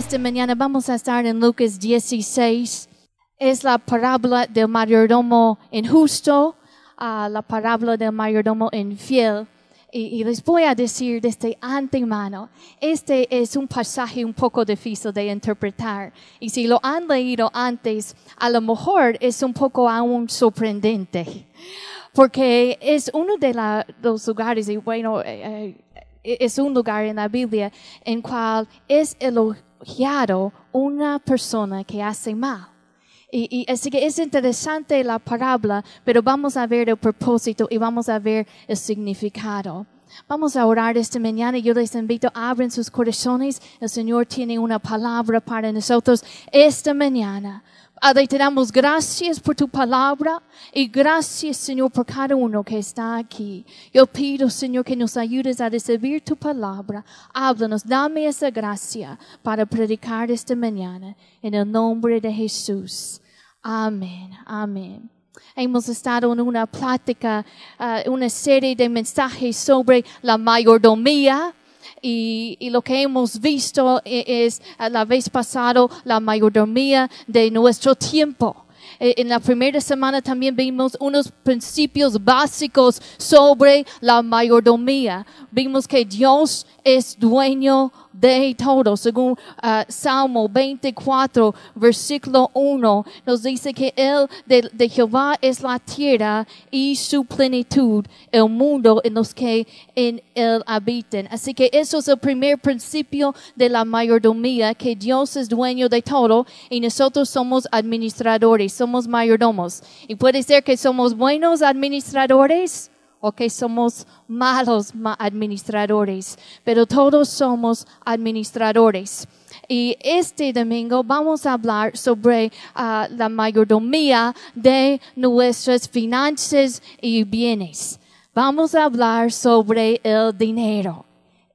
esta mañana vamos a estar en Lucas 16. Es la parábola del mayordomo injusto, ah, la parábola del mayordomo infiel. Y, y les voy a decir desde antemano, este es un pasaje un poco difícil de interpretar. Y si lo han leído antes, a lo mejor es un poco aún sorprendente. Porque es uno de la- los lugares, y bueno, eh, eh, es un lugar en la Biblia en cual es elogiado una persona que hace mal. Y, así que es interesante la parábola, pero vamos a ver el propósito y vamos a ver el significado. Vamos a orar esta mañana y yo les invito, abren sus corazones. El Señor tiene una palabra para nosotros esta mañana. Padre, te damos gracias por tu palabra y gracias, Señor, por cada uno que está aquí. Yo pido, Señor, que nos ayudes a recibir tu palabra. Háblanos, dame esa gracia para predicar esta mañana en el nombre de Jesús. Amén, amén. Hemos estado en una plática, ah, una serie de mensajes sobre la mayordomía. Y, lo que hemos visto e- es, a la vez pasado, la mayordomía de nuestro tiempo. Eh, En la primera semana también vimos unos principios básicos sobre la mayordomía. Vimos que Dios es dueño de todo. Según ah, Salmo 24, versículo 1, nos dice que Él de, de Jehová es la tierra y su plenitud, el mundo en los que en Él habiten. Así que eso es el primer principio de la mayordomía, que Dios es dueño de todo y nosotros somos administradores, somos mayordomos. Y puede ser que somos buenos administradores o que somos malos ma- administradores, pero todos somos administradores. Y este domingo vamos a hablar sobre ah, la mayordomía de nuestras finanzas y bienes. Vamos a hablar sobre el dinero.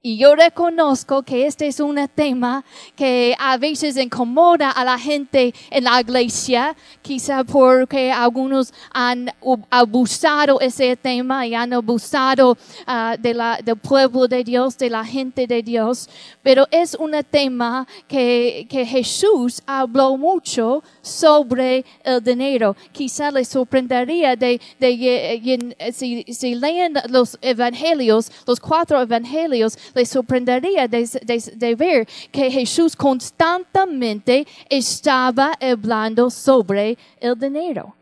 Y yo reconozco que este es un tema que a veces incomoda a la gente en la iglesia, quizá porque algunos han abusado ese tema y han abusado ah, de la, del pueblo de Dios, de la gente de Dios. Pero es un tema que, que Jesús habló mucho sobre el dinero. Quizá les sorprendería de, de, ye- ye- si, si leen los evangelios, los cuatro evangelios, les sorprendería de, ver que Jesús constantemente estaba hablando sobre el dinero.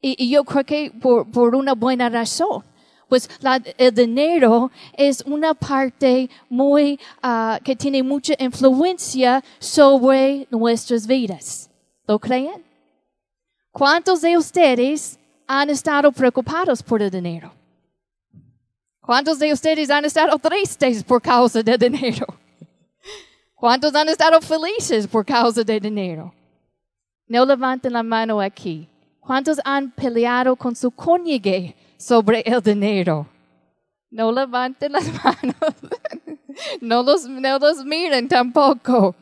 Y, yo creo que por, una buena razón. Pues el dinero es una parte muy, ah, que tiene mucha influencia sobre nuestras vidas. ¿Lo creen? ¿Cuántos de ustedes han estado preocupados por el dinero? ¿Cuántos de ustedes han estado tristes por causa del dinero? ¿Cuántos han estado felices por causa del dinero? No levanten la mano aquí. ¿Cuántos han peleado con su cónyuge sobre el dinero? No levanten las manos. No los, no los miren tampoco.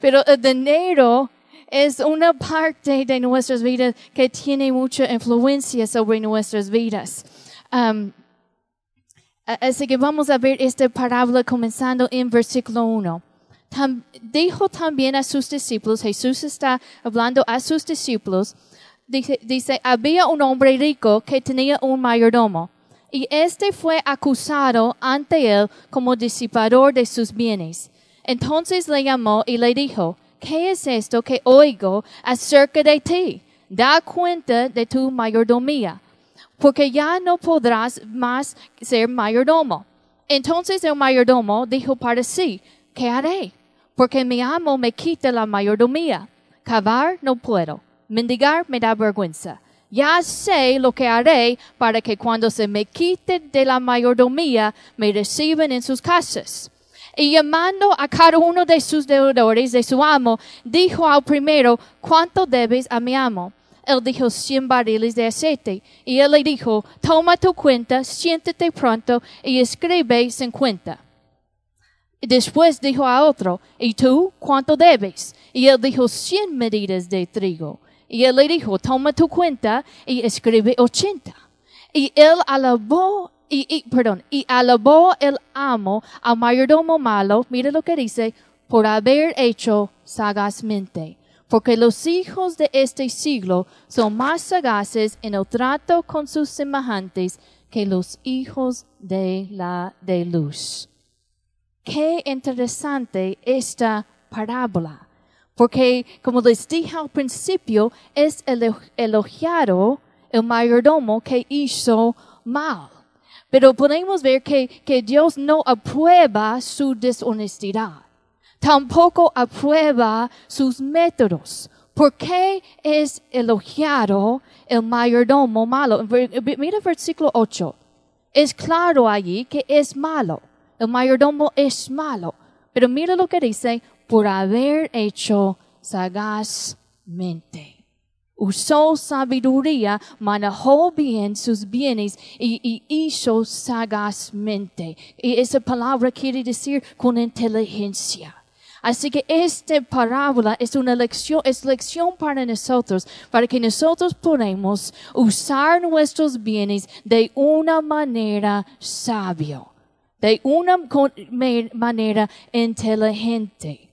Pero el dinero es una parte de nuestras vidas que tiene mucha influencia sobre nuestras vidas. Um, Así que vamos a ver esta parábola comenzando en versículo 1. Tam- dijo también a sus discípulos, Jesús está hablando a sus discípulos, dice, dice, había un hombre rico que tenía un mayordomo, y este fue acusado ante él como disipador de sus bienes. Entonces le llamó y le dijo, ¿qué es esto que oigo acerca de ti? Da cuenta de tu mayordomía porque ya no podrás más ser mayordomo. Entonces el mayordomo dijo para sí, ¿qué haré? Porque mi amo me quita la mayordomía. Cavar no puedo. Mendigar me da vergüenza. Ya sé lo que haré para que cuando se me quite de la mayordomía me reciban en sus casas. Y llamando a cada uno de sus deudores de su amo, dijo al primero, ¿cuánto debes a mi amo? Él dijo cien barriles de aceite. Y él le dijo, toma tu cuenta, siéntate pronto y escribe cincuenta. Después dijo a otro, ¿y tú cuánto debes? Y él dijo, cien medidas de trigo. Y él le dijo, toma tu cuenta y escribe ochenta. Y él alabó, y, y, perdón, y alabó el amo al mayordomo malo, mire lo que dice, por haber hecho sagazmente. Porque los hijos de este siglo son más sagaces en el trato con sus semejantes que los hijos de la de luz. Qué interesante esta parábola, porque como les dije al principio, es elo- elogiado el mayordomo que hizo mal. Pero podemos ver que, que Dios no aprueba su deshonestidad. Tampoco aprueba sus métodos. ¿Por qué es elogiado el mayordomo malo? Mira versículo 8. Es claro allí que es malo. El mayordomo es malo. Pero mira lo que dice, por haber hecho sagazmente. Usó sabiduría, manejó bien sus bienes y, y hizo sagazmente. Y esa palabra quiere decir con inteligencia. Así que esta parábola es una lección, es lección para nosotros, para que nosotros podamos usar nuestros bienes de una manera sabio, de una manera inteligente.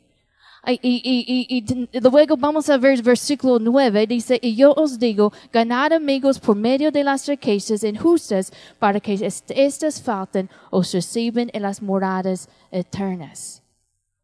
Y, luego vamos a ver versículo 9, dice, y yo os digo, ganad amigos por medio de las riquezas injustas, para que est- estas falten os reciben en las moradas eternas.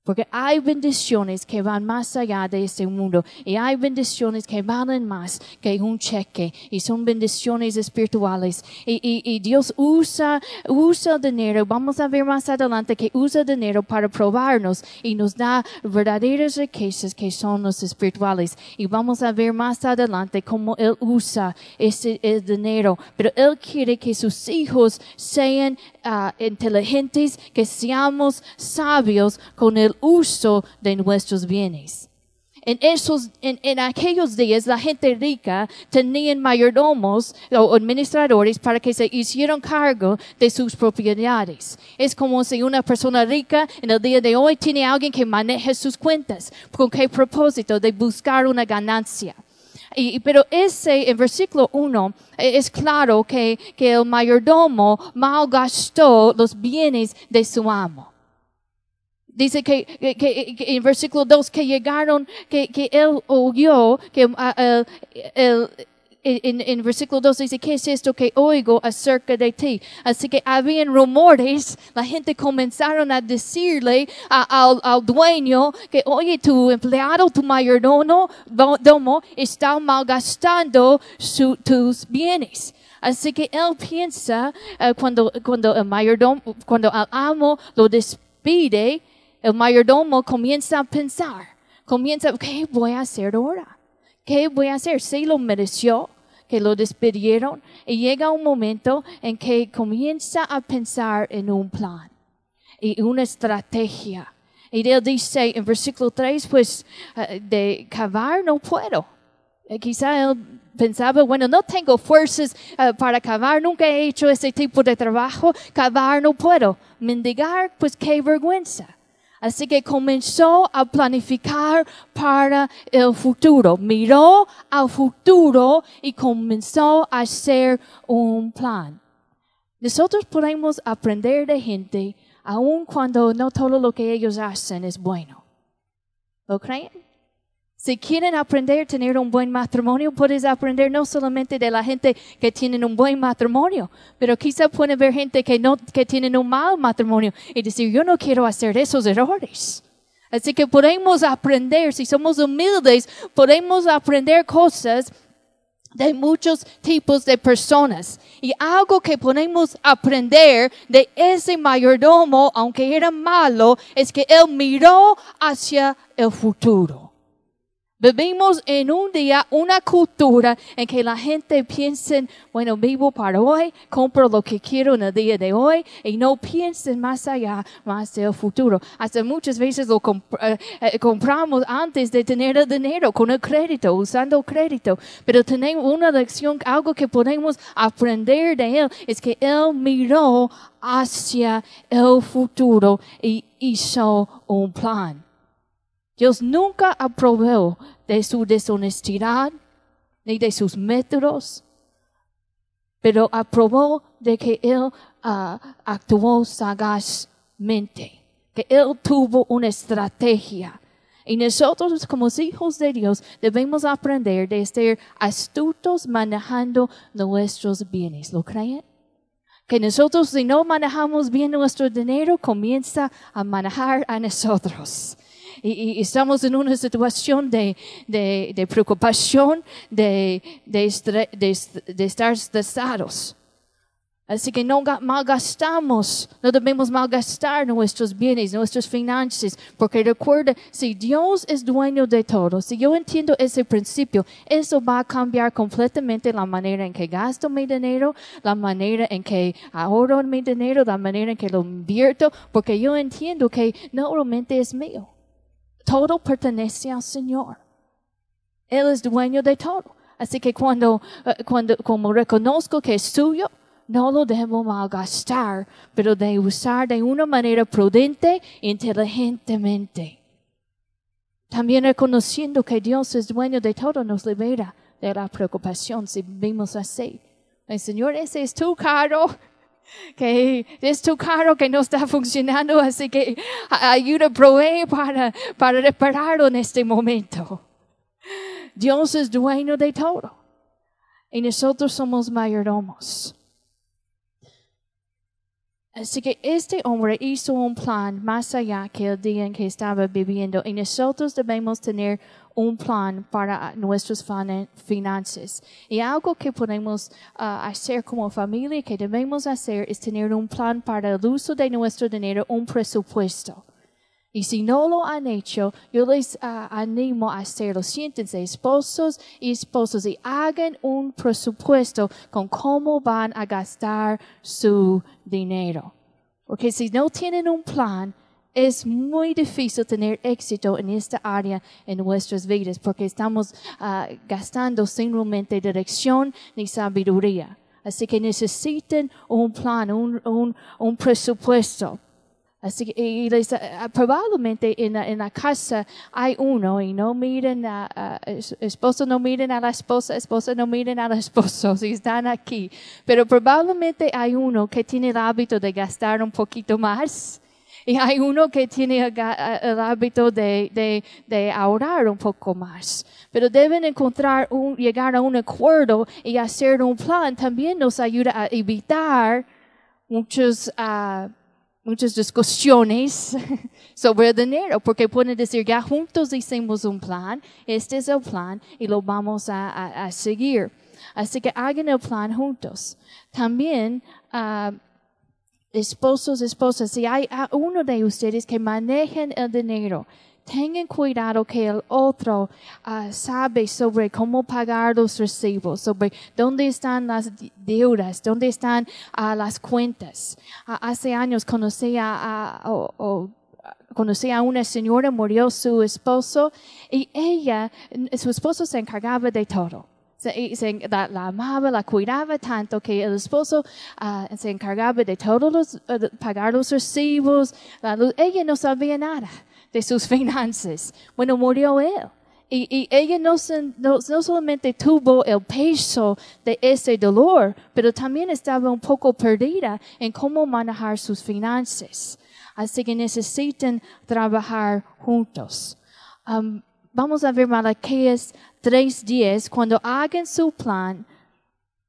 Porque hay bendiciones que van más allá de este mundo y hay bendiciones que valen más que un cheque y son bendiciones espirituales. Y, Dios usa, usa dinero, vamos a ver más adelante que usa dinero para probarnos y nos da verdaderas riquezas que son los espirituales. Y vamos a ver más adelante cómo Él usa ese el dinero. Pero Él quiere que sus hijos sean ah, inteligentes, que seamos sabios con el uso de nuestros bienes. En esos, en, en aquellos días, la gente rica tenían mayordomos o administradores para que se hicieran cargo de sus propiedades. Es como si una persona rica en el día de hoy tiene alguien que maneje sus cuentas. ¿Con qué propósito? De buscar una ganancia. Y, pero ese, en versículo 1, es claro que, que el mayordomo malgastó los bienes de su amo. Dice que, que- que- que en versículo 2 que llegaron, que, que él oyó, que ah, el- el- en, en versículo 2 dice, ¿qué es esto que oigo acerca de ti? Así que habían rumores, la gente comenzaron a decirle a- al, al dueño que, oye, tu empleado, tu mayordomo do- domo, está malgastando su- tus bienes. Así que él piensa, eh, cuando, cuando el mayordomo, cuando el amo lo despide, el mayordomo comienza a pensar, comienza, ¿qué voy a hacer ahora? ¿Qué voy a hacer? ¿Se lo mereció que lo despidieron? Y llega un momento en que comienza a pensar en un plan y una estrategia. Y él dice en versículo 3, pues eh, de cavar no puedo. Eh, Quizá él pensaba, bueno, no tengo fuerzas eh, para cavar, nunca he hecho ese tipo de trabajo, cavar no puedo. Mendigar, pues qué vergüenza. Así que comenzó a planificar para el futuro. Miró al futuro y comenzó a hacer un plan. Nosotros podemos aprender de gente aun cuando no todo lo que ellos hacen es bueno. ¿Lo creen? Si quieren aprender a tener un buen matrimonio, puedes aprender no solamente de la gente que tienen un buen matrimonio, pero quizá pueden ver gente que no, que tienen un mal matrimonio y decir, yo no quiero hacer esos errores. Así que podemos aprender, si somos humildes, podemos aprender cosas de muchos tipos de personas. Y algo que podemos aprender de ese mayordomo, aunque era malo, es que él miró hacia el futuro. Vivimos en un día, una cultura en que la gente piensa, bueno, vivo para hoy, compro lo que quiero en el día de hoy y no piensen más allá, más del futuro. Hasta muchas veces lo comp- eh, eh, compramos antes de tener el dinero, con el crédito, usando el crédito. Pero tenemos una lección, algo que podemos aprender de él, es que él miró hacia el futuro y hizo un plan. Dios nunca aprobó de su deshonestidad ni de sus métodos, pero aprobó de que Él ah, actuó sagazmente, que Él tuvo una estrategia. Y nosotros como hijos de Dios debemos aprender de estar astutos manejando nuestros bienes. ¿Lo creen? Que nosotros si no manejamos bien nuestro dinero, comienza a manejar a nosotros. Y, estamos en una situación de, de, preocupación, de, de, estar estresados. Así que no malgastamos, no debemos malgastar nuestros bienes, nuestras finanzas, porque recuerda, si Dios es dueño de todo, si yo entiendo ese principio, eso va a cambiar completamente la manera en que gasto mi dinero, la manera en que ahorro mi dinero, la manera en que lo invierto, porque yo entiendo que no realmente es mío. Todo pertenece al Señor. Él es dueño de todo. Así que cuando, eh, cuando, como reconozco que es suyo, no lo debo malgastar, pero de usar de una manera prudente, inteligentemente. También reconociendo que Dios es dueño de todo, nos libera de la preocupación si vivimos así. El Señor, ese es tu carro, que es tu carro que no está funcionando, así que ayuda, provee para, para repararlo en este momento. Dios es dueño de todo. Y nosotros somos mayordomos. Así que este hombre hizo un plan más allá que el día en que estaba viviendo y nosotros debemos tener un plan para nuestras finanzas. Y algo que podemos ah, hacer como familia, que debemos hacer, es tener un plan para el uso de nuestro dinero, un presupuesto. Y si no lo han hecho, yo les uh, animo a hacerlo. Siéntense, esposos y esposas, y hagan un presupuesto con cómo van a gastar su dinero. Porque si no tienen un plan, es muy difícil tener éxito en esta área en nuestras vidas, porque estamos uh, gastando sin realmente dirección ni sabiduría. Así que necesitan un plan, un, un, un presupuesto. Así que y les, uh, probablemente en la, en la, casa hay uno y no miren a, a, esposo no miren a la esposa, esposa no miren a los esposo si están aquí. Pero probablemente hay uno que tiene el hábito de gastar un poquito más. Y hay uno que tiene el, hábito de, de, de, ahorrar un poco más. Pero deben encontrar un, llegar a un acuerdo y hacer un plan. También nos ayuda a evitar muchos uh, muchas discusiones sobre el dinero, porque pueden decir, ya juntos hicimos un plan, este es el plan y lo vamos a, seguir. Así que hagan el plan juntos. También, uh, esposos, esposas, si hay uno de ustedes que manejen el dinero, tengan cuidado que el otro uh, sabe sobre cómo pagar los recibos, sobre dónde están las deudas, dónde están uh, las cuentas. Uh, hace años conocí a, conocí a una señora, murió su esposo y ella, su esposo se encargaba de todo. Se, se, la, la, amaba, la cuidaba tanto que el esposo uh, se encargaba de todos los, uh, pagar los recibos. La luz. Ella no sabía nada de sus finanzas. Bueno, murió él. Y, y ella no, no, no, solamente tuvo el peso de ese dolor, pero también estaba un poco perdida en cómo manejar sus finanzas. Así que necesitan trabajar juntos. Um, vamos a ver Malaquías 3.10. Cuando hagan su plan,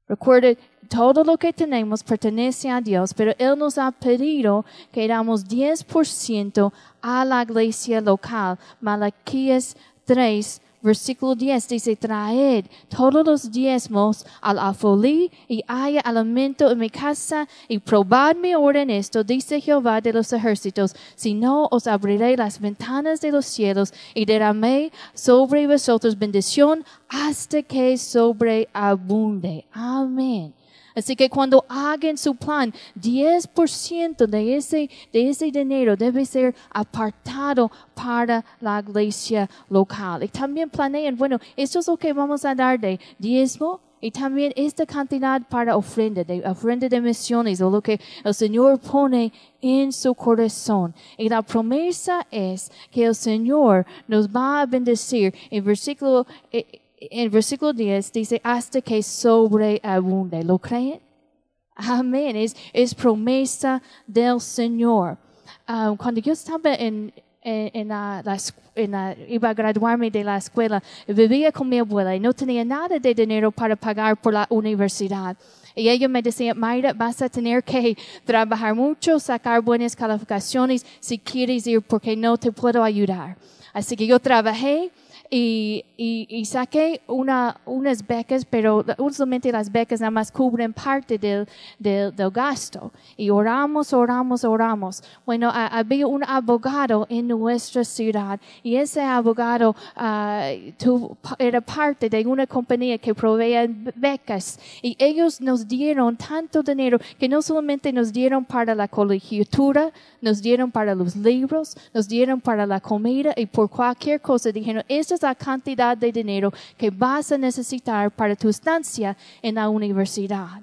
recuerden, todo lo que tenemos pertenece a Dios, pero Él nos ha pedido que damos 10% a la iglesia local. Malaquías 3, versículo 10 dice, traed todos los diezmos al afolí y haya alimento en mi casa y probadme ahora en esto, dice Jehová de los ejércitos, si no os abriré las ventanas de los cielos y derramé sobre vosotros bendición hasta que sobreabunde. Amén. Así que cuando hagan su plan, 10% de ese, de ese dinero debe ser apartado para la iglesia local. Y también planeen, bueno, esto es lo que vamos a dar de diezmo, y también esta cantidad para ofrenda, de ofrenda de misiones, o lo que el Señor pone en su corazón. Y la promesa es que el Señor nos va a bendecir. En versículo, en versículo 10 dice, hasta que sobreabunde. ¿Lo creen? Amén. Es, es promesa del Señor. ah, cuando yo estaba en, en, la, en iba a graduarme de la escuela, vivía con mi abuela y no tenía nada de dinero para pagar por la universidad. Y ella me decía, Mayra, vas a tener que trabajar mucho, sacar buenas calificaciones si quieres ir porque no te puedo ayudar. Así que yo trabajé y, y, y saqué una, unas becas, pero usualmente las becas nada más cubren parte del, del, del gasto. Y oramos, oramos, oramos. Bueno, a- había un abogado en nuestra ciudad y ese abogado ah, tuvo- era parte de una compañía que proveía becas y ellos nos dieron tanto dinero que no solamente nos dieron para la colegiatura, nos dieron para los libros, nos dieron para la comida y por cualquier cosa dijeron, esta es la cantidad de dinero que vas a necesitar para tu estancia en la universidad.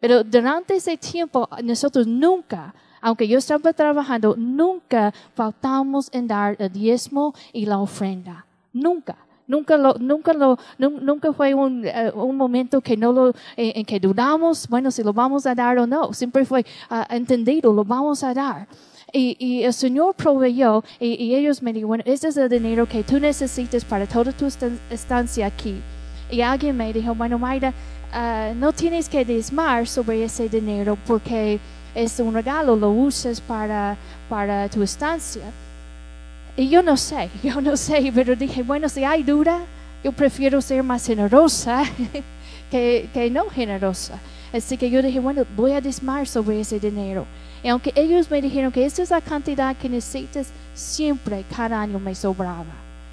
Pero durante ese tiempo nosotros nunca, aunque yo estaba trabajando, nunca faltamos en dar el diezmo y la ofrenda. Nunca. Nunca lo, nunca lo, nun- nunca fue un, eh, un momento que no lo, en, en que dudamos, bueno, si lo vamos a dar o no. Siempre fue ah, entendido, lo vamos a dar. Y, y el Señor proveyó, y, y ellos me dijeron, este es el dinero que tú necesitas para toda tu estan- estancia aquí. Y alguien me dijo, bueno, Mayra, ah, no tienes que desmar sobre ese dinero porque es un regalo, lo usas para, para tu estancia. Y yo no sé, yo no sé, pero dije, bueno, si hay duda, yo prefiero ser más generosa que, que no generosa. Así que yo dije, bueno, voy a desmar sobre ese dinero. Y aunque ellos me dijeron que esta es la cantidad que necesitas, siempre, cada año me sobraba.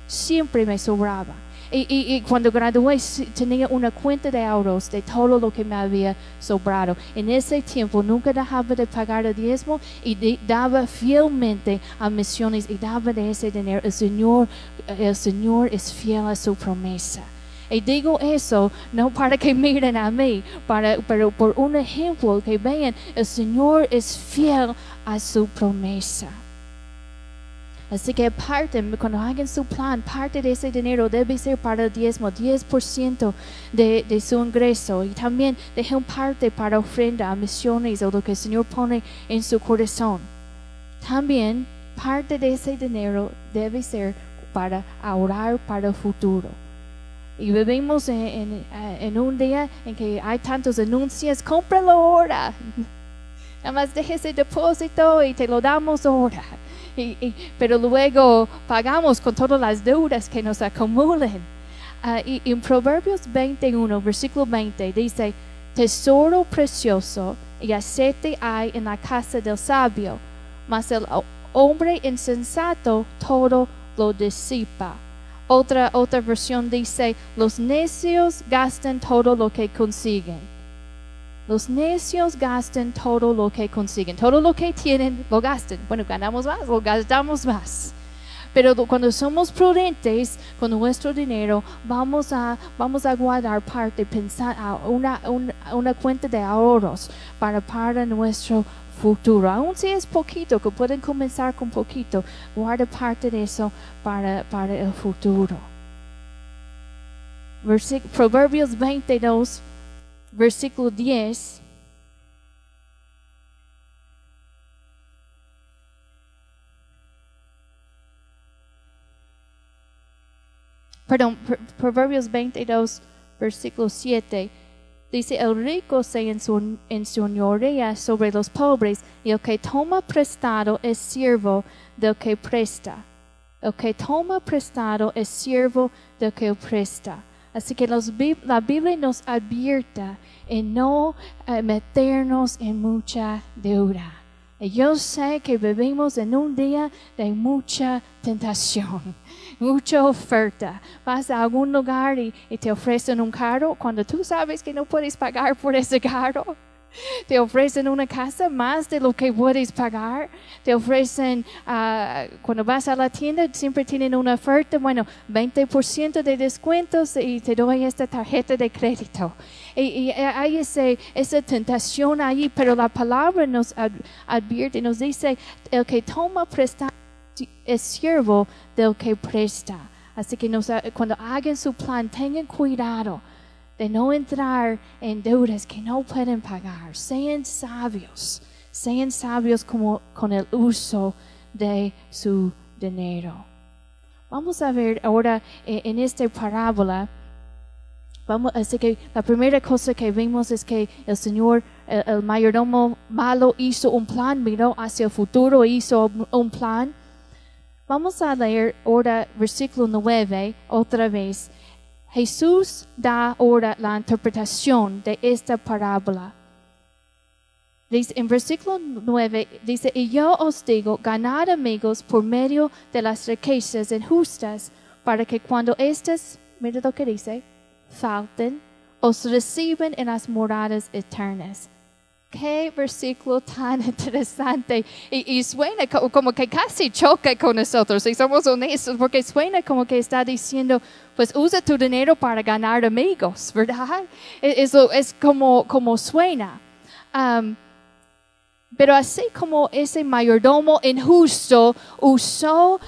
Siempre me sobraba. Y, cuando gradué tenía una cuenta de ahorros de todo lo que me había sobrado. En ese tiempo nunca dejaba de pagar el diezmo y daba fielmente a misiones y daba de ese dinero. El Señor, el Señor es fiel a su promesa. Y digo eso no para que miren a mí, para, pero por un ejemplo que vean, el Señor es fiel a su promesa. Así que parte, cuando hagan su plan, parte de ese dinero debe ser para el diezmo, 10% de, de su ingreso. Y también dejen parte para ofrenda a misiones o lo que el Señor pone en su corazón. También parte de ese dinero debe ser para ahorrar para el futuro. Y vivimos en, un día en que hay tantos anuncios, cómpralo ahora. Nada más deje ese depósito y te lo damos ahora. Y- pero luego pagamos con todas las deudas que nos acumulen. Ah, y en Proverbios 21, versículo 20, dice, tesoro precioso y aceite hay en la casa del sabio, mas el ho- hombre insensato todo lo disipa. Otra, otra versión dice, los necios gastan todo lo que consiguen. Los necios gastan todo lo que consiguen. Todo lo que tienen lo gastan. Bueno, ganamos más, lo gastamos más. Pero cuando somos prudentes con nuestro dinero, vamos a, vamos a guardar parte, pensar a una, un- una cuenta de ahorros para, para nuestro futuro. Aun si es poquito, que pueden comenzar con poquito, guarda parte de eso para, para el futuro. Proverbios 22, versículo 10. Perdón, Pro- Proverbios 22, versículo 7. Dice, el rico se enseñorea sobre los pobres y el que toma prestado es siervo del que presta. El que toma prestado es siervo del que presta. Así que la Biblia nos advierte en no eh, meternos en mucha deuda. Y yo sé que vivimos en un día de mucha tentación, mucha oferta. Vas a algún lugar y, te ofrecen un carro cuando tú sabes que no puedes pagar por ese carro. Te ofrecen una casa más de lo que puedes pagar. Te ofrecen, ah, cuando vas a la tienda, siempre tienen una oferta, bueno, 20% de descuentos y te doy esta tarjeta de crédito. Y, y hay esa tentación ahí, pero la palabra nos ad- advierte, nos dice, el que toma prestado es siervo del que presta. Así que cuando hagan su plan, tengan cuidado de no entrar en deudas que no pueden pagar. Sean sabios, sean sabios con el uso de su dinero. Vamos a ver ahora eh, en esta parábola, vamos, así que la primera cosa que vimos es que el Señor, el mayordomo malo hizo un plan, miró hacia el futuro, hizo un plan. Vamos a leer ahora versículo 9 otra vez. Jesús da ahora la interpretación de esta parábola. Dice, en versículo 9 dice, y yo os digo, ganad amigos por medio de las riquezas injustas, para que cuando éstas, mira lo que dice, falten, os reciben en las moradas eternas. Qué versículo tan interesante. Y, suena co- como que casi choca con nosotros, si somos honestos, porque suena como que está diciendo, pues usa tu dinero para ganar amigos, ¿verdad? E- Eso es como, como suena. Pero así como ese mayordomo injusto usó,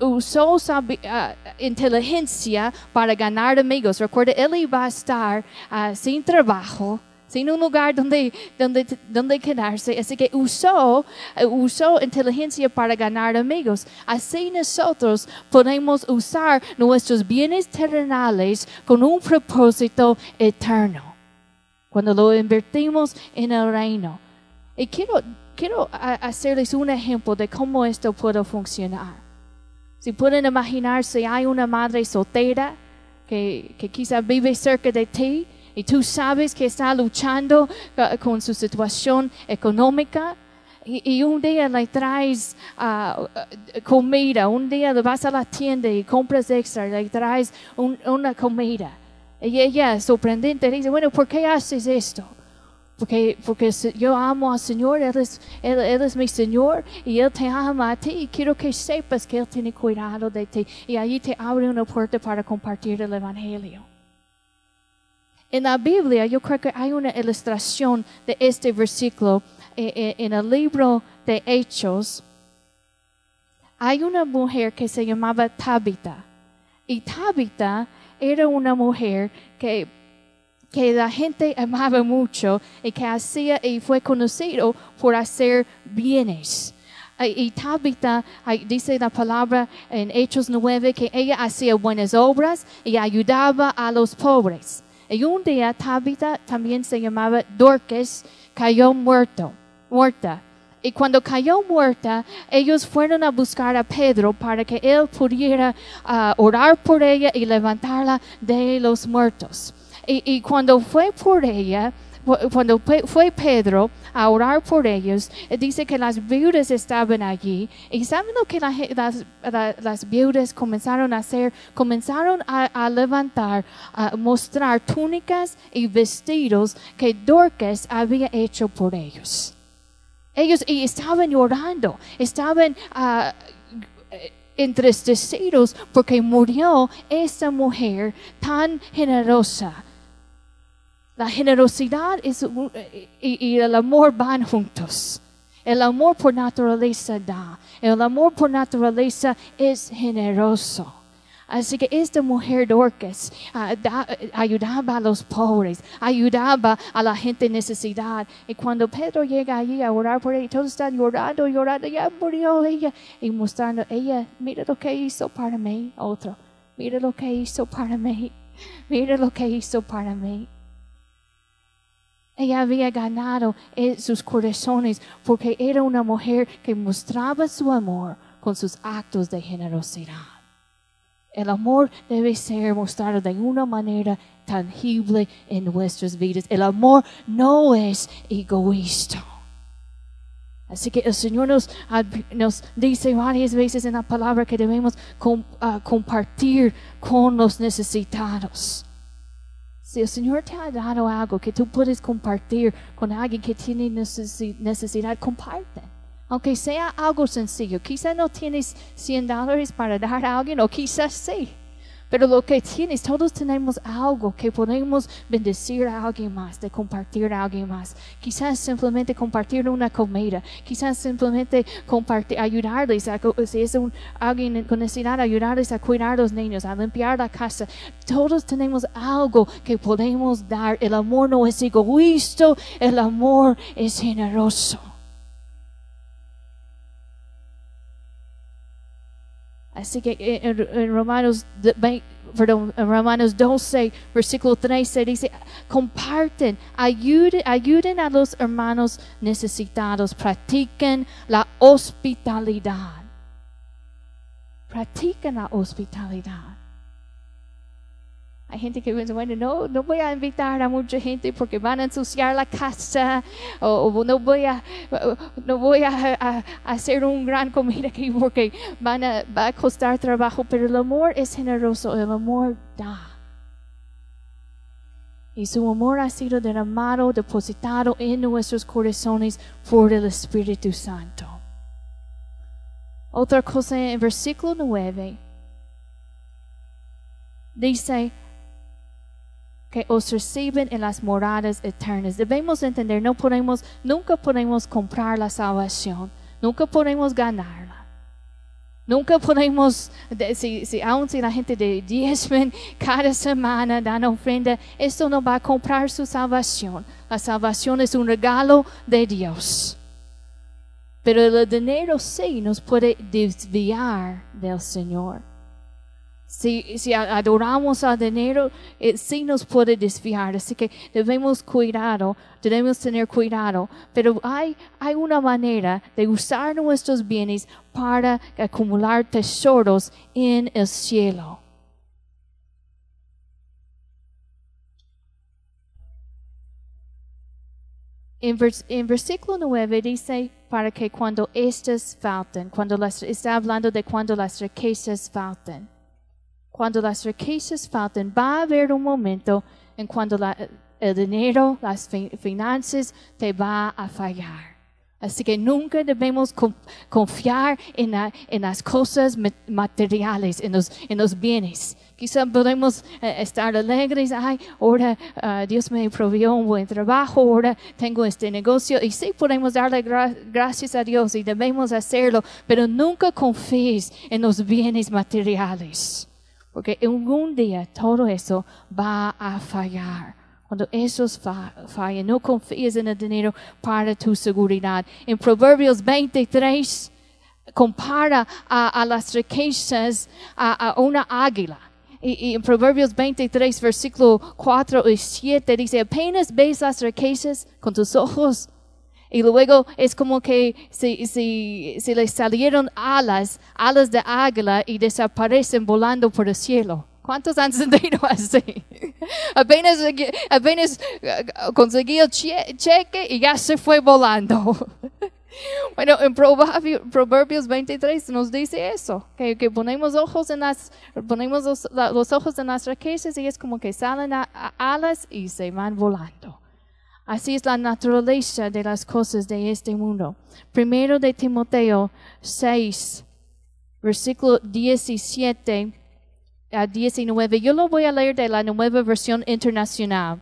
usó sabi- ah, inteligencia para ganar amigos, recuerda, él iba a estar ah, sin trabajo, sin un lugar donde, donde, donde quedarse, así que usó, eh, usó inteligencia para ganar amigos. Así nosotros podemos usar nuestros bienes terrenales con un propósito eterno cuando lo invertimos en el reino. Y quiero, quiero hacerles un ejemplo de cómo esto puede funcionar. Si pueden imaginarse, hay una madre soltera que, que quizá vive cerca de ti y tú sabes que está luchando uh, con su situación económica. Y, un día le traes uh, comida, un día vas a la tienda y compras extra, le traes un- una comida. Y ella, sorprendente, dice, bueno, ¿por qué haces esto? Porque, porque yo amo al Señor, él es, él, Él es mi Señor y Él te ama a ti y quiero que sepas que Él tiene cuidado de ti y allí te abre una puerta para compartir el Evangelio. En la Biblia yo creo que hay una ilustración de este versículo eh, eh, en el libro de Hechos. Hay una mujer que se llamaba Tabitha y Tabitha era una mujer que que la gente amaba mucho y que hacía y fue conocido por hacer bienes. Y ahí dice la palabra en Hechos 9 que ella hacía buenas obras y ayudaba a los pobres. Y un día Tabitha también se llamaba Dorcas, cayó muerto, muerta. Y cuando cayó muerta, ellos fueron a buscar a Pedro para que él pudiera ah, orar por ella y levantarla de los muertos. Y, y cuando fue por ella, cuando fue, Pedro a orar por ellos, dice que las viudas estaban allí. ¿Y saben lo que las, la- las viudas comenzaron a hacer? Comenzaron a, a levantar, a mostrar túnicas y vestidos que Dorcas había hecho por ellos. Ellos y estaban llorando, estaban eh, entristecidos porque murió esta mujer tan generosa. La generosidad es un- y, el amor van juntos. El amor por naturaleza da. El amor por naturaleza es generoso. Así que esta mujer Dorcas ah, da- ayudaba a los pobres, ayudaba a la gente en necesidad. Y cuando Pedro llega allí a orar por ella, todos están llorando, llorando, ya murió ella. Y mostrando, ella, mira lo que hizo para mí. Otro, mira lo que hizo para mí. Mira lo que hizo para mí. Ella había ganado en sus corazones porque era una mujer que mostraba su amor con sus actos de generosidad. El amor debe ser mostrado de una manera tangible en nuestras vidas. El amor no es egoísta. Así que el Señor nos, dice varias veces en la palabra que debemos ah, compartir con los necesitados. Si el Señor te ha dado algo que tú puedes compartir con alguien que tiene necesi- necesidad, comparte. Aunque sea algo sencillo. Quizás no tienes 100 dólares para dar a alguien, o quizás sí. Pero lo que tienes, todos tenemos algo que podemos bendecir a alguien más, de compartir a alguien más. Quizás simplemente compartir una comida, quizás simplemente compartir, ayudarles, a, si es alguien con necesidad, ayudarles a cuidar a los niños, a limpiar la casa. Todos tenemos algo que podemos dar. El amor no es egoísta, el amor es generoso. Así que eh, en, Romanos, perdón, en Romanos 12, versículo 13 dice, comparten, ayuden, ayuden a los hermanos necesitados, practiquen la hospitalidad. Practiquen la hospitalidad. Hay gente que piensa, bueno, no, no voy a invitar a mucha gente porque van a ensuciar la casa o, o no voy a, no voy a, hacer un gran comida aquí porque van a, va a costar trabajo, pero el amor es generoso, el amor da. Y su amor ha sido derramado, depositado en nuestros corazones por el Espíritu Santo. Otra cosa en versículo 9 dice que os reciben en las moradas eternas. Debemos entender, no podemos, nunca podemos comprar la salvación, nunca podemos ganarla. Nunca podemos, de- si, si, aun si la gente de diezmen cada semana dan ofrenda, esto no va a comprar su salvación. La salvación es un regalo de Dios. Pero el dinero sí nos puede desviar del Señor. Si, si a- adoramos al dinero, eh, sí nos puede desviar. Así que debemos cuidado, debemos tener cuidado. Pero hay, hay una manera de usar nuestros bienes para acumular tesoros en el cielo. En, vers- en versículo 9 dice, para que cuando estas falten, cuando las, está hablando de cuando las riquezas falten. Cuando las riquezas falten, va a haber un momento en cuando la- el dinero, las fi- finanzas te va a fallar. Así que nunca debemos con- confiar en, la- en las cosas ma- materiales, en los, en los bienes. Quizá podemos eh, estar alegres, ay, ahora ah, Dios me provió un buen trabajo, ahora tengo este negocio. Y sí podemos darle gra- gracias a Dios y debemos hacerlo, pero nunca confíes en los bienes materiales. Porque algún día todo eso va a fallar. Cuando esos fa- no confíes en el dinero para tu seguridad. En Proverbios 23 compara a, a las riquezas a, a una águila. Y, y en Proverbios 23, versículo 4 y 7 dice, apenas ves las riquezas con tus ojos y luego es como que si, si les salieron alas, alas de águila y desaparecen volando por el cielo. ¿Cuántos han sentido así? apenas, apenas eh, conseguí el che- cheque y ya se fue volando. Bueno, en Proverbio- Proverbios 23 nos dice eso, que, ponemos ojos en las, ponemos los, ojos en las riquezas y es como que salen a alas y se van volando. Así es la naturaleza de las cosas de este mundo. Primero de Timoteo 6, versículo 17 a 19. Yo lo voy a leer de la nueva versión internacional.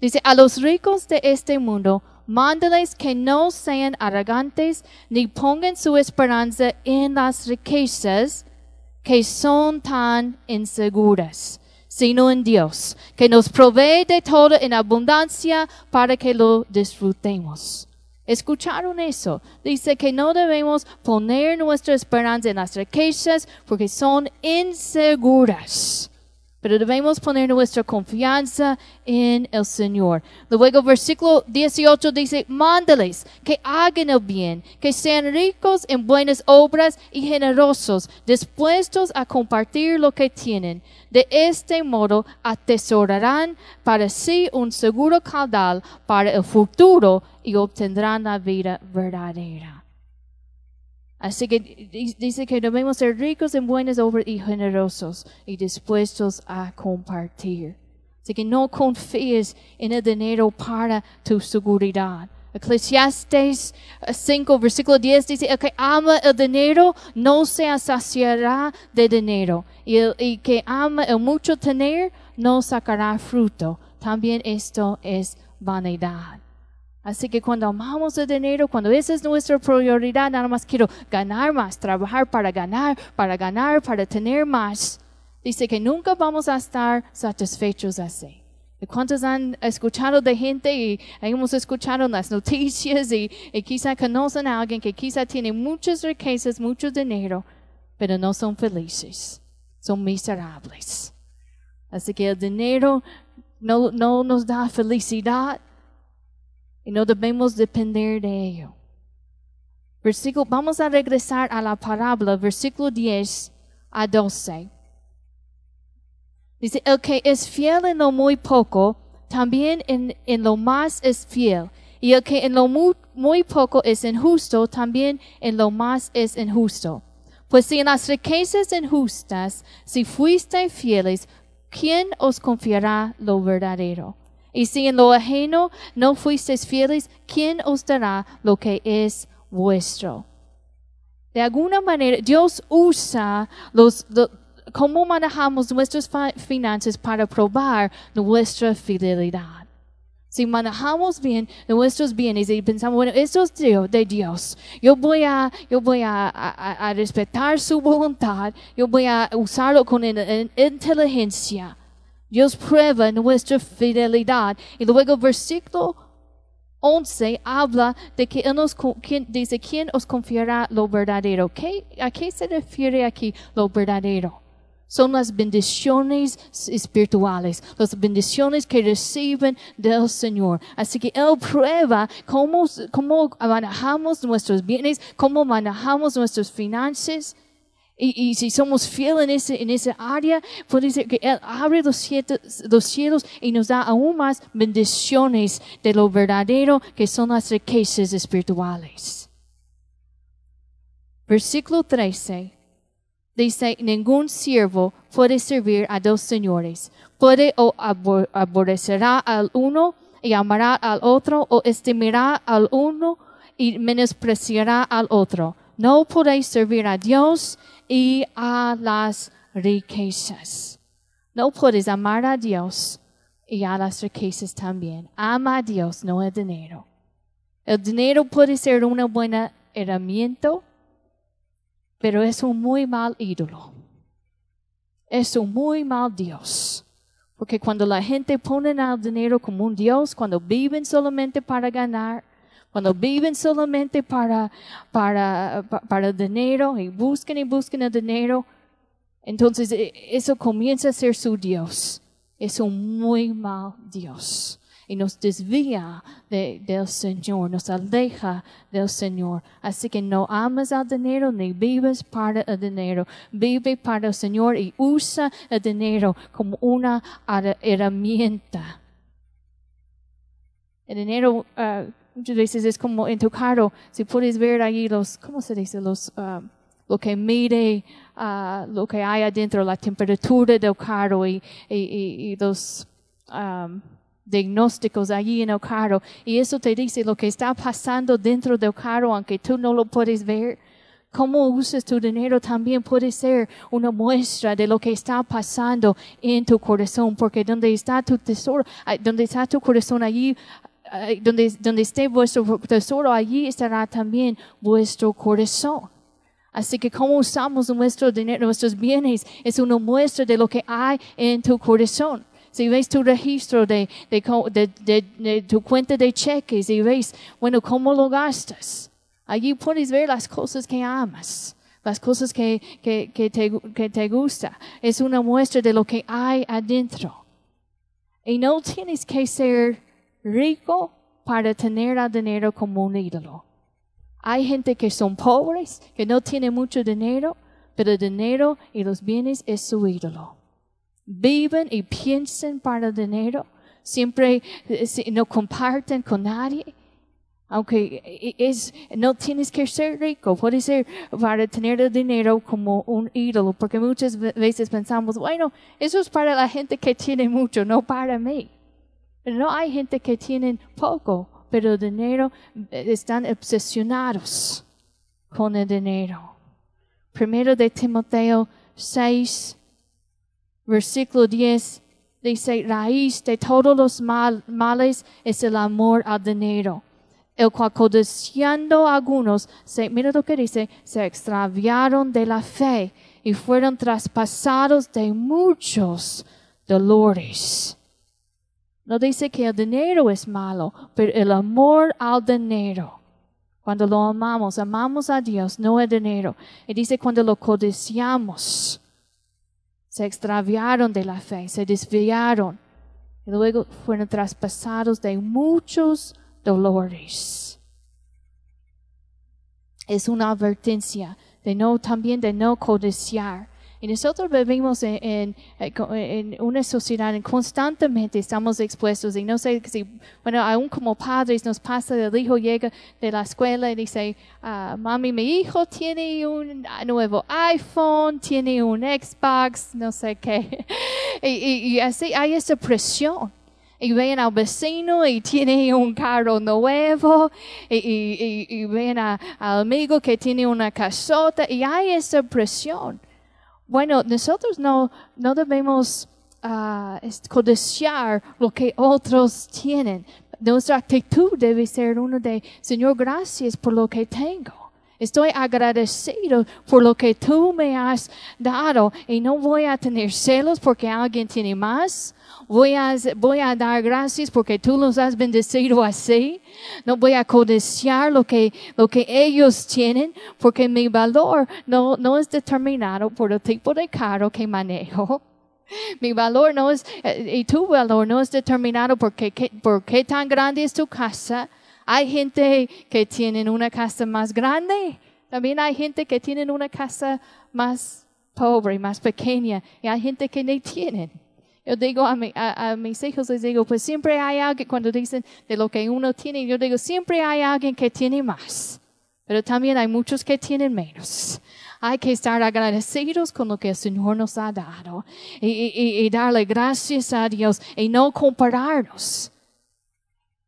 Dice, a los ricos de este mundo, mándales que no sean arrogantes ni pongan su esperanza en las riquezas que son tan inseguras, sino en Dios, que nos provee de todo en abundancia para que lo disfrutemos. ¿Escucharon eso? Dice que no debemos poner nuestra esperanza en las riquezas porque son inseguras. Pero debemos poner nuestra confianza en el Señor. Luego, versículo 18 dice, mándales que hagan el bien, que sean ricos en buenas obras y generosos, dispuestos a compartir lo que tienen. De este modo, atesorarán para sí un seguro caudal para el futuro y obtendrán la vida verdadera. Así que di- dice que debemos ser ricos en buenas obras y generosos y dispuestos a compartir. Así que no confíes en el dinero para tu seguridad. Eclesiastes eh, 5, versículo 10 dice, el que ama el dinero no se saciará de dinero. Y el y que ama el mucho tener no sacará fruto. También esto es vanidad. Así que cuando amamos el dinero, cuando esa es nuestra prioridad, nada más quiero ganar más, trabajar para ganar, para ganar, para tener más. Dice que nunca vamos a estar satisfechos así. ¿Y ¿Cuántos han escuchado de gente y hemos escuchado las noticias y, y quizá conocen a alguien que quizá tiene muchas riquezas, mucho dinero, pero no son felices, son miserables. Así que el dinero no, no nos da felicidad y no debemos depender de ello. Versículo, vamos a regresar a la parábola, versículo 10 a 12. Dice, el que es fiel en lo muy poco, también en, en lo más es fiel. Y el que en lo muy, poco es injusto, también en lo más es injusto. Pues si en las riquezas injustas, si fuiste fieles, ¿quién os confiará lo verdadero? Y si en lo ajeno no fuisteis fieles, ¿quién os dará lo que es vuestro? De alguna manera, Dios usa los, cómo manejamos nuestras finanzas para probar nuestra fidelidad. Si manejamos bien nuestros bienes y pensamos, bueno, esto es de Dios, yo voy a, yo voy a, respetar su voluntad, yo voy a usarlo con inteligencia. Dios prueba nuestra fidelidad. Y luego versículo 11 habla de que Él nos, dice, ¿quién os confiará lo verdadero? ¿Qué, ¿A qué se refiere aquí lo verdadero? son las bendiciones espirituales, las bendiciones que reciben del Señor. Así que Él prueba cómo, cómo manejamos nuestros bienes, cómo manejamos nuestras finanzas. Y, y, si somos fieles en, ese, en esa área, puede ser que Él abre los cielos, los cielos y nos da aún más bendiciones de lo verdadero que son las riquezas espirituales. Versículo 13 dice, ningún siervo puede servir a dos señores. Puede o aborrecerá al uno y amará al otro, o estimará al uno y menospreciará al otro. No podéis servir a Dios y a las riquezas. No puedes amar a Dios y a las riquezas también. Ama a Dios, no el dinero. El dinero puede ser una buena herramienta pero es un muy mal ídolo. Es un muy mal Dios. Porque cuando la gente pone al dinero como un Dios, cuando viven solamente para ganar, cuando viven solamente para, para, para el dinero y buscan y buscan el dinero, entonces e, eso comienza a ser su Dios. Es un muy mal Dios y nos desvía del Señor, nos aleja del Señor. Así que no amas al dinero ni vives para el dinero. Vive para el Señor y usa el dinero como una herramienta. El dinero uh, muchas veces es como en tu carro, si puedes ver ahí los, ¿cómo se dice? Los, uh, lo que mide uh, lo que hay adentro, la temperatura del carro y, y, y los... Um, diagnósticos allí en el carro y eso te dice lo que está pasando dentro del carro aunque tú no lo puedes ver. Cómo usas tu dinero también puede ser una muestra de lo que está pasando en tu corazón, porque donde está tu tesoro, donde está tu corazón allí, donde, donde esté vuestro tesoro, allí estará también vuestro corazón. Así que cómo usamos nuestro dinero, nuestros bienes, es una muestra de lo que hay en tu corazón. Si ves tu registro de, de, tu cuenta de cheques y ves, bueno, cómo lo gastas, allí puedes ver las cosas que amas, las cosas que, que, que, te, que te gusta. Es una muestra de lo que hay adentro. Y no tienes que ser rico para tener el dinero como un ídolo. Hay gente que son pobres, que no tienen mucho dinero, pero el dinero y los bienes es su ídolo viven y piensan para el dinero, siempre eh, no comparten con nadie. Aunque eh, es, no tienes que ser rico, puede ser para tener el dinero como un ídolo, porque muchas veces pensamos, bueno, eso es para la gente que tiene mucho, no para mí. No hay gente que tiene poco, pero dinero eh, están obsesionados con el dinero. Primero de Timoteo 6, versículo 10 dice, raíz de todos los males es el amor al dinero, el cual codiciando algunos, se, mira lo que dice, se extraviaron de la fe y fueron traspasados de muchos dolores. No dice que el dinero es malo, pero el amor al dinero Cuando lo amamos, amamos a Dios, no el dinero. Y dice cuando lo codiciamos, se extraviaron de la fe, se desviaron y luego fueron traspasados de muchos dolores. Es una advertencia de no también de no codiciar y nosotros vivimos en, en, una sociedad en constantemente estamos expuestos y no sé si, bueno, aún como padres nos pasa, el hijo llega de la escuela y dice, ah, mami, mi hijo tiene un nuevo iPhone, tiene un Xbox, no sé qué. y, así hay esa presión y ven al vecino y tiene un carro nuevo y, y ven al amigo que tiene una casota y hay esa presión. Bueno, nosotros no, no debemos uh, codiciar lo que otros tienen. Nuestra actitud debe ser una de, Señor, gracias por lo que tengo. Estoy agradecido por lo que tú me has dado y no voy a tener celos porque alguien tiene más. Voy a, voy a dar gracias porque tú los has bendecido así. No voy a codiciar lo que, lo que ellos tienen porque mi valor no, no es determinado por el tipo de carro que manejo. Mi valor no es, eh, y tu valor no es determinado por qué, por qué tan grande es tu casa hay gente que tienen una casa más grande. También hay gente que tienen una casa más pobre, más pequeña. Y hay gente que no tienen. Yo digo a, a, mis hijos, les digo, pues siempre hay alguien, cuando dicen de lo que uno tiene, yo digo, siempre hay alguien que tiene más. Pero también hay muchos que tienen menos. Hay que estar agradecidos con lo que el Señor nos ha dado y, y, y darle gracias a Dios y no compararnos.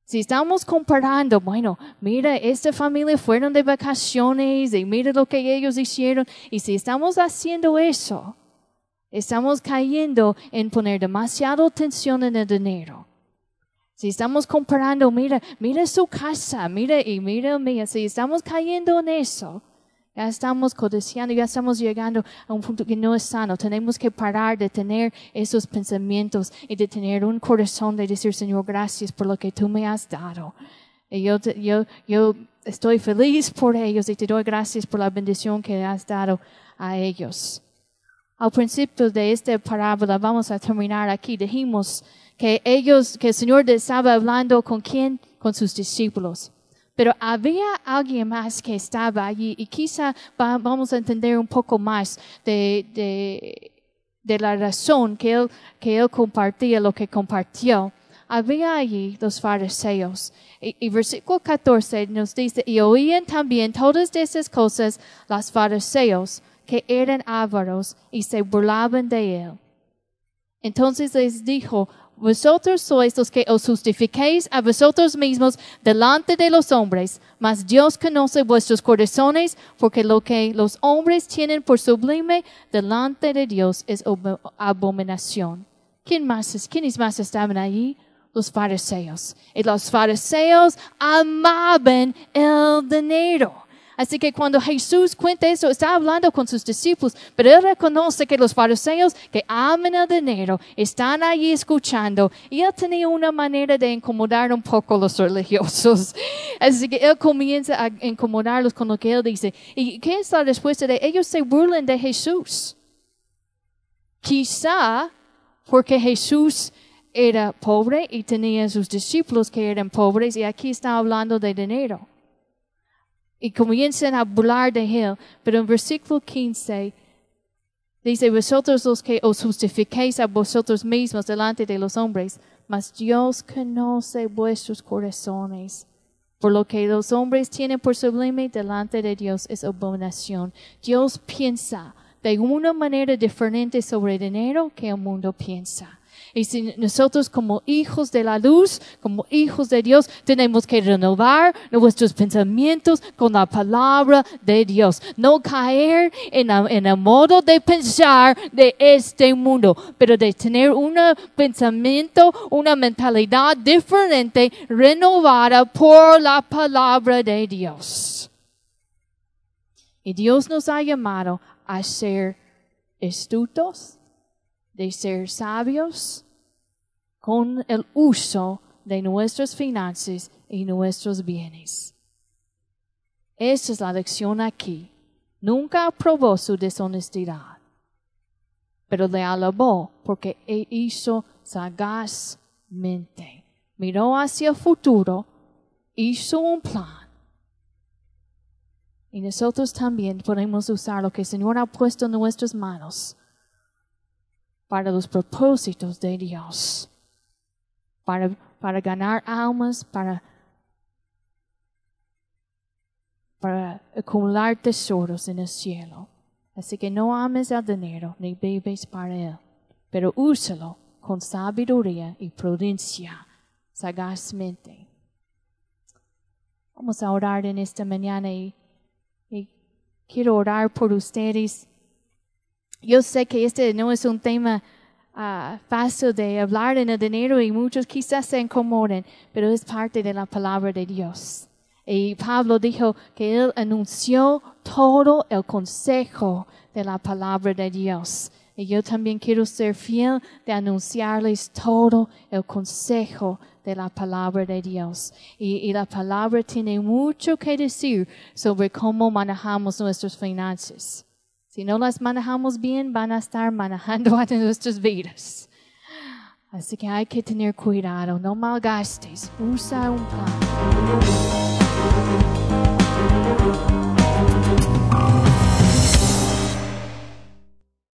Si estamos comparando, bueno, mira, esta familia fueron de vacaciones y mira lo que ellos hicieron. Y si estamos haciendo eso, estamos cayendo en poner demasiada atención en el dinero. Si estamos comparando, mira, mira su casa, mira y mira mía, si estamos cayendo en eso, ya estamos codiciando, ya estamos llegando a un punto que no es sano. Tenemos que parar de tener esos pensamientos y de tener un corazón de decir, Señor, gracias por lo que tú me has dado. Y yo, yo, yo estoy feliz por ellos y te doy gracias por la bendición que has dado a ellos. Al principio de esta parábola, vamos a terminar aquí, dijimos que ellos, que el Señor estaba hablando con quién? Con sus discípulos. Pero había alguien más que estaba allí y quizá vamos a entender un poco más de, de, de la razón que él, que él compartía lo que compartió. Había allí los fariseos. Y, y, versículo 14 nos dice, y oían también todas esas cosas los fariseos que eran ávaros y se burlaban de él. Entonces les dijo, vosotros sois los que os justifiquéis a vosotros mismos delante de los hombres, mas Dios conoce vuestros corazones, porque lo que los hombres tienen por sublime delante de Dios es abominación. ¿Quién más, quiénes más estaban allí? Los fariseos. Y los fariseos amaban el dinero. Así que cuando Jesús cuenta eso, está hablando con sus discípulos, pero él reconoce que los fariseos que aman el dinero están allí escuchando y él tenía una manera de incomodar un poco a los religiosos. Así que él comienza a incomodarlos con lo que él dice. ¿Y qué es la respuesta de ellos? Se burlan de Jesús. Quizá porque Jesús era pobre y tenía sus discípulos que eran pobres y aquí está hablando de dinero y comienzan a burlar de él. Pero en versículo 15 dice, vosotros los que os justifiquéis a vosotros mismos delante de los hombres, mas Dios conoce vuestros corazones. Por lo que los hombres tienen por sublime delante de Dios es abominación. Dios piensa de una manera diferente sobre el dinero que el mundo piensa. Y si nosotros como hijos de la luz, como hijos de Dios, tenemos que renovar nuestros pensamientos con la palabra de Dios. No caer en, el modo de pensar de este mundo, pero de tener un pensamiento, una mentalidad diferente, renovada por la palabra de Dios. Y Dios nos ha llamado a ser astutos de ser sabios con el uso de nuestras finanzas y nuestros bienes. Esa es la lección aquí. Nunca aprobó su deshonestidad, pero le alabó porque hizo sagazmente. Miró hacia el futuro, hizo un plan. Y nosotros también podemos usar lo que el Señor ha puesto en nuestras manos para los propósitos de Dios, para, para ganar almas, para, para acumular tesoros en el cielo. Así que no ames el dinero ni bebes para él, pero úsalo con sabiduría y prudencia, sagazmente. Vamos a orar en esta mañana y quiero orar por ustedes yo sé que este no es un tema uh, fácil de hablar en el dinero y muchos quizás se incomoden, pero es parte de la palabra de Dios. Y Pablo dijo que él anunció todo el consejo de la palabra de Dios. Y yo también quiero ser fiel de anunciarles todo el consejo de la palabra de Dios. Y, y, la palabra tiene mucho que decir sobre cómo manejamos nuestras finanzas. Si no las manejamos bien, van a estar manejando a nuestras vidas. Así que hay que tener cuidado, no malgastes, usa un plan.